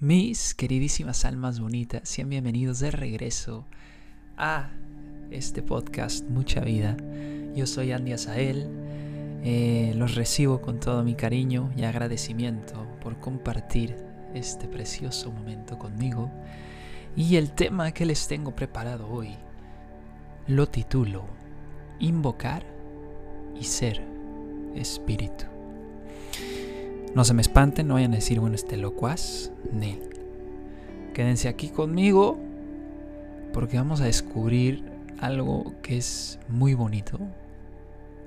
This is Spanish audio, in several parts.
Mis queridísimas almas bonitas, sean bienvenidos de regreso a este podcast Mucha Vida. Yo soy Andy Azael, eh, los recibo con todo mi cariño y agradecimiento por compartir este precioso momento conmigo. Y el tema que les tengo preparado hoy lo titulo Invocar y ser espíritu. No se me espanten, no vayan a decir, bueno, este locuaz, Nel. Quédense aquí conmigo porque vamos a descubrir algo que es muy bonito,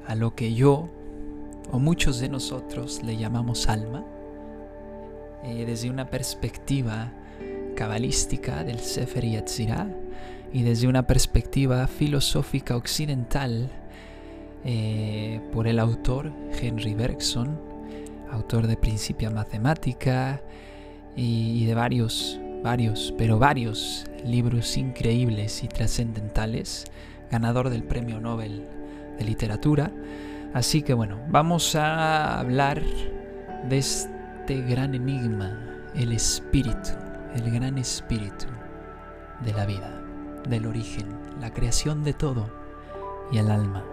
a lo que yo o muchos de nosotros le llamamos alma, eh, desde una perspectiva cabalística del Sefer Yetzirah y desde una perspectiva filosófica occidental eh, por el autor Henry Bergson autor de Principia Matemática y, de varios, varios, pero varios libros increíbles y trascendentales, ganador del Premio Nobel de Literatura. Así que bueno, vamos a hablar de este gran enigma, el espíritu, el gran espíritu de la vida, del origen, la creación de todo y el alma.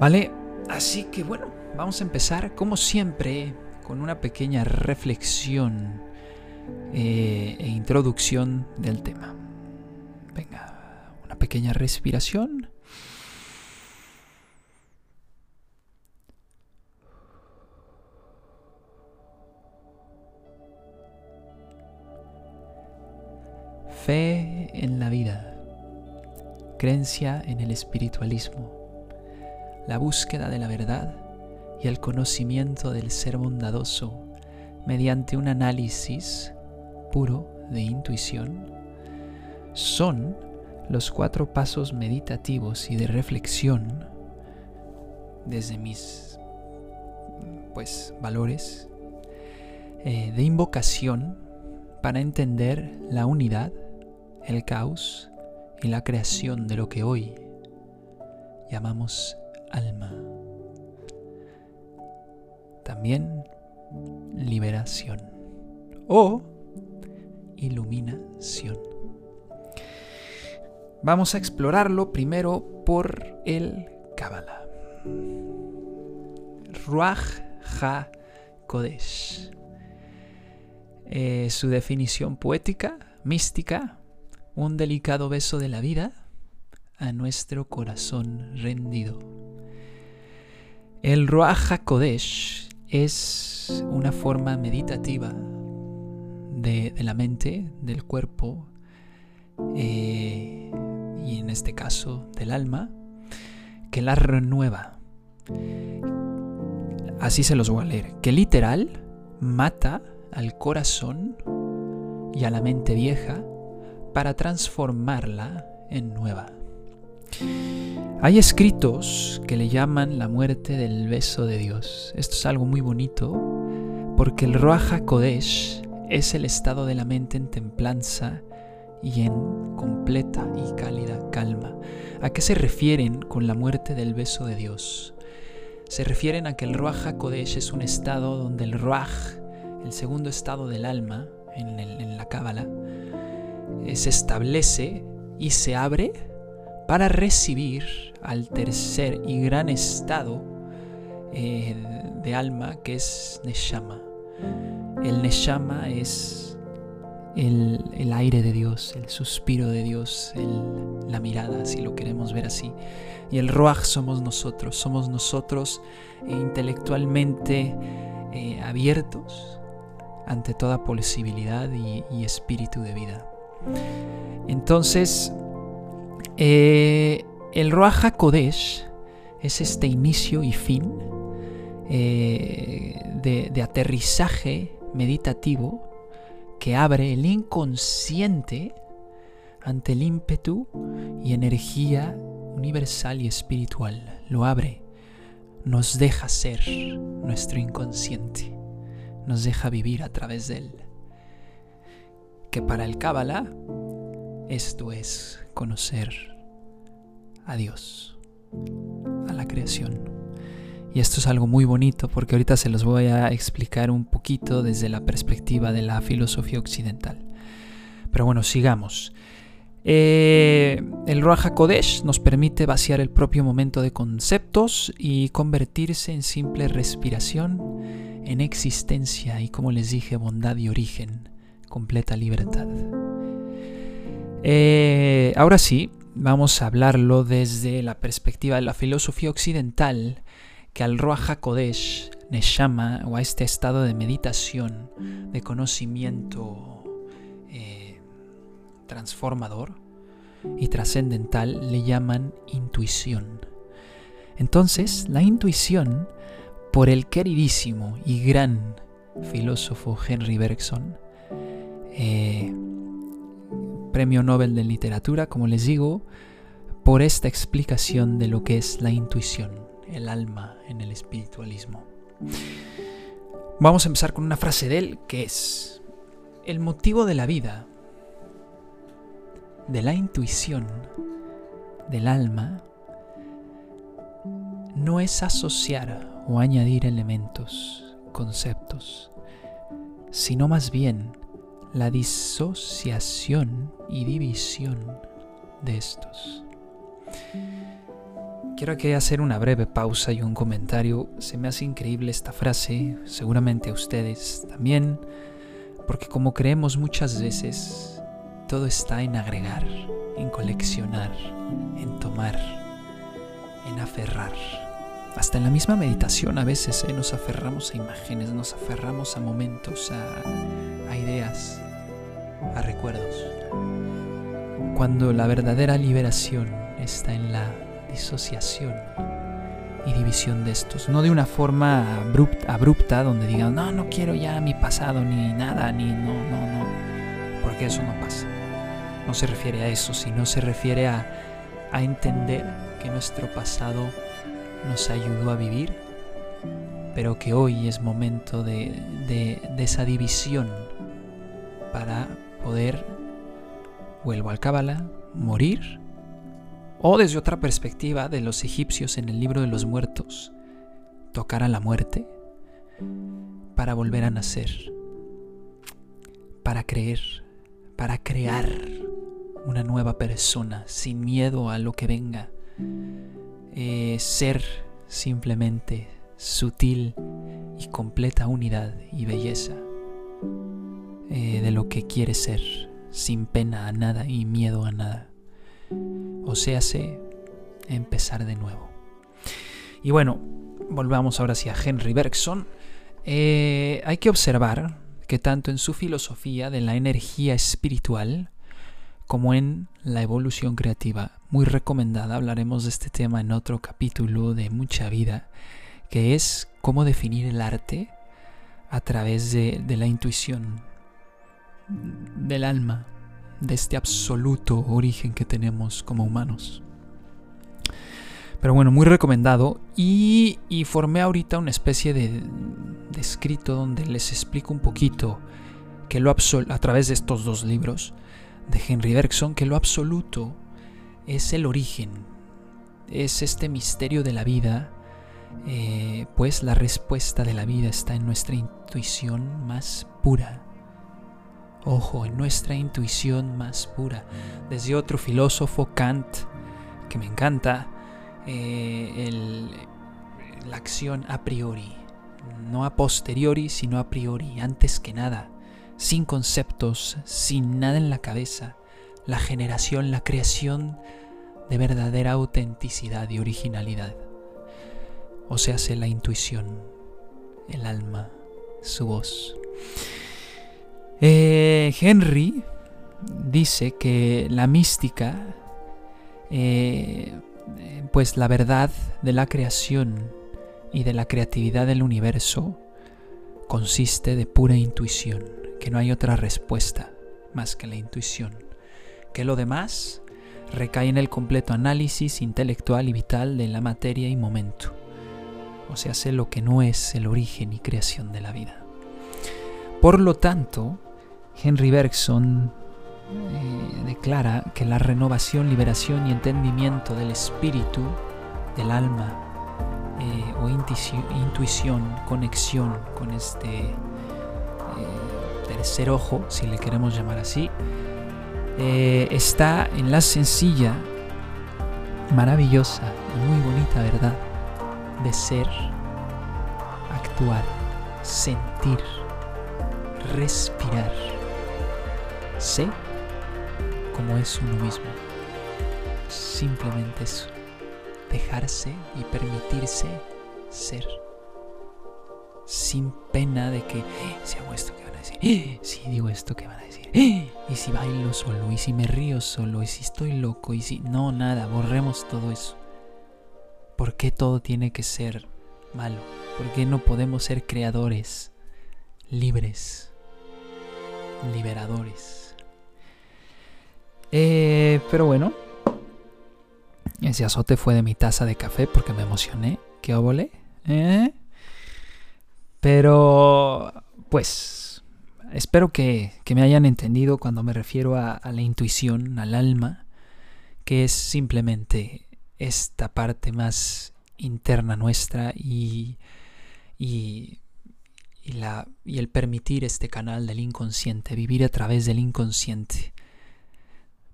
¿Vale? Así que bueno, Vamos a empezar, como siempre, con una pequeña reflexión eh, e introducción del tema. Venga, una pequeña respiración. Fe en la vida, creencia en el espiritualismo, la búsqueda de la verdad y el conocimiento del ser bondadoso mediante un análisis puro de intuición son los cuatro pasos meditativos y de reflexión desde mis pues valores eh, de invocación para entender la unidad, el caos y la creación de lo que hoy llamamos alma también liberación o iluminación. Vamos a explorarlo primero por el Kabbalah. Ruach Ha Kodesh. Eh, su definición poética, mística, un delicado beso de la vida a nuestro corazón rendido. El Ruach HaKodesh es una forma meditativa de, la mente, del cuerpo eh, y en este caso del alma, que la renueva. Así se los voy a leer. Que literal mata al corazón y a la mente vieja para transformarla en nueva. Hay escritos que le llaman la muerte del beso de Dios. Esto es algo muy bonito porque el Ruach Kodesh es el estado de la mente en templanza y en completa y cálida calma. ¿A qué se refieren con la muerte del beso de Dios? Se refieren a que el Ruach Kodesh es un estado donde el Ruach, el segundo estado del alma en, la Cábala, eh, se establece y se abre para recibir al tercer y gran estado eh, de alma que es Neshama. El Neshama es el, aire de Dios, el suspiro de Dios, la mirada, si lo queremos ver así. Y el Ruach somos nosotros, somos nosotros eh, intelectualmente eh, abiertos ante toda posibilidad y espíritu de vida. Entonces, eh, el Ruach HaKodesh es este inicio y fin eh, de, aterrizaje meditativo que abre el inconsciente ante el ímpetu y energía universal y espiritual. Lo abre, nos deja ser nuestro inconsciente, nos deja vivir a través de él. Que para el Kabbalah esto es conocer a Dios, a la creación. Y esto es algo muy bonito porque ahorita se los voy a explicar un poquito desde la perspectiva de la filosofía occidental. Pero bueno, sigamos. Eh, el Ruach HaKodesh nos permite vaciar el propio momento de conceptos y convertirse en simple respiración, en existencia y, como les dije, bondad y origen, completa libertad. Eh, ahora sí, vamos a hablarlo desde la perspectiva de la filosofía occidental que al Ruach HaKodesh llama o a este estado de meditación, de conocimiento eh, transformador y trascendental, le llaman intuición. Entonces, la intuición, por el queridísimo y gran filósofo Henry Bergson, eh, premio Nobel de Literatura, como les digo, por esta explicación de lo que es la intuición el alma en el espiritualismo. Vamos a empezar con una frase de él que es, el motivo de la vida, de la intuición, del alma, no es asociar o añadir elementos, conceptos, sino más bien la disociación y división de estos. Quiero aquí hacer una breve pausa y un comentario. Se me hace increíble esta frase, seguramente a ustedes también, porque como creemos muchas veces, todo está en agregar, en coleccionar, en tomar, en aferrar. Hasta en la misma meditación a veces eh, nos aferramos a imágenes, nos aferramos a momentos, a, ideas, a recuerdos. Cuando la verdadera liberación está en la disociación y división de estos. No de una forma abrupta, donde digan, no, no quiero ya mi pasado, ni nada, ni no, no, no. Porque eso no pasa. No se refiere a eso, sino se refiere a, a entender que nuestro pasado nos ayudó a vivir, pero que hoy es momento de, de, esa división para poder, vuelvo al Kabbalah, morir o desde otra perspectiva de los egipcios en el libro de los muertos, tocar a la muerte para volver a nacer, para creer, para crear una nueva persona sin miedo a lo que venga, eh, ser simplemente sutil y completa unidad y belleza eh, de lo que quiere ser, sin pena a nada y miedo a nada o se hace empezar de nuevo. Y bueno, volvamos ahora hacia Henry Bergson. Eh, hay que observar que tanto en su filosofía de la energía espiritual como en la evolución creativa, muy recomendada, hablaremos de este tema en otro capítulo de mucha vida, que es cómo definir el arte a través de, de la intuición del alma, de este absoluto origen que tenemos como humanos. Pero bueno, muy recomendado. Y, formé ahorita una especie de, escrito donde les explico un poquito que lo a través de estos dos libros de Henry Bergson, que lo absoluto es el origen, es este misterio de la vida, eh, pues la respuesta de la vida está en nuestra intuición más pura ojo, en nuestra intuición más pura. Desde otro filósofo, Kant, que me encanta, eh, la acción a priori, no a posteriori, sino a priori, antes que nada, sin conceptos, sin nada en la cabeza, la generación, la creación de verdadera autenticidad y originalidad. O sea, hace la intuición, el alma, su voz. Eh, Henry dice que la mística, eh, pues la verdad de la creación y de la creatividad del universo consiste de pura intuición, que no hay otra respuesta más que la intuición, que lo demás recae en el completo análisis intelectual y vital de la materia y momento, o sea, hace lo que no es el origen y creación de la vida. Por lo tanto, Henry Bergson eh, declara que la renovación, liberación y entendimiento del espíritu, del alma, eh, o intuición, conexión con este eh, tercer ojo, si le queremos llamar así, eh, está en la sencilla, maravillosa y muy bonita verdad de ser, actuar, sentir, respirar. Sé como es uno mismo. Simplemente eso. Dejarse y permitirse ser. Sin pena de que si hago esto, ¿qué van a decir? Si digo esto, ¿qué van a decir? Y si bailo solo, y si me río solo, y si estoy loco, y si... No, nada, borremos todo eso. ¿Por qué todo tiene que ser malo? ¿Por qué no podemos ser creadores, libres, liberadores? Eh, pero bueno, ese azote fue de mi taza de café porque me emocioné. ¿Qué óvole? ¿Eh? Pero, pues, espero que, me hayan entendido cuando me refiero a, la intuición, al alma, que es simplemente esta parte más interna nuestra y, y, la, y el permitir este canal del inconsciente, vivir a través del inconsciente.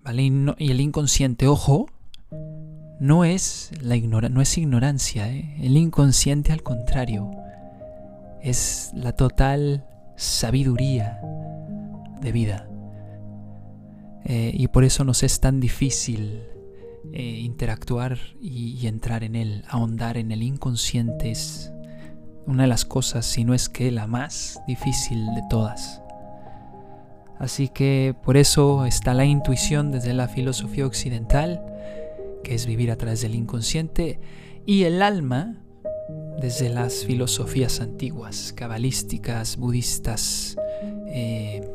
¿Vale? Y, el inconsciente, ojo, no es, la no es ignorancia, ¿eh? el inconsciente al contrario, es la total sabiduría de vida. Eh, y por eso nos es tan difícil eh, interactuar y, entrar en él, ahondar en el inconsciente es una de las cosas, si no es que la más difícil de todas. Así que por eso está la intuición desde la filosofía occidental, que es vivir a través del inconsciente, y el alma desde las filosofías antiguas, cabalísticas, budistas eh,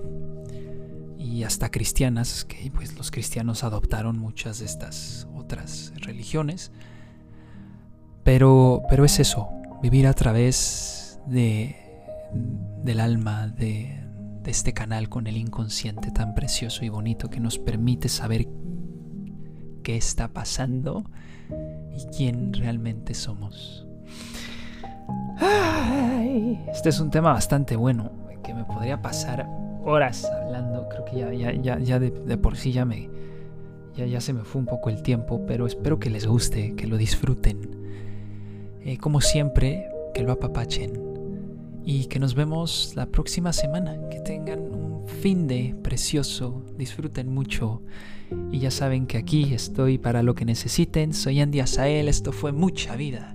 y hasta cristianas, que pues los cristianos adoptaron muchas de estas otras religiones. Pero, pero es eso, vivir a través de, del alma, de este canal con el inconsciente tan precioso y bonito que nos permite saber qué está pasando y quién realmente somos. Este es un tema bastante bueno que me podría pasar horas hablando. Creo que ya, ya, ya, de, por sí ya me. Ya, ya se me fue un poco el tiempo, pero espero que les guste, que lo disfruten. Eh, como siempre, que lo apapachen y que nos vemos la próxima semana. Que tengan un fin de precioso, disfruten mucho y ya saben que aquí estoy para lo que necesiten. Soy Andy Asael, esto fue mucha vida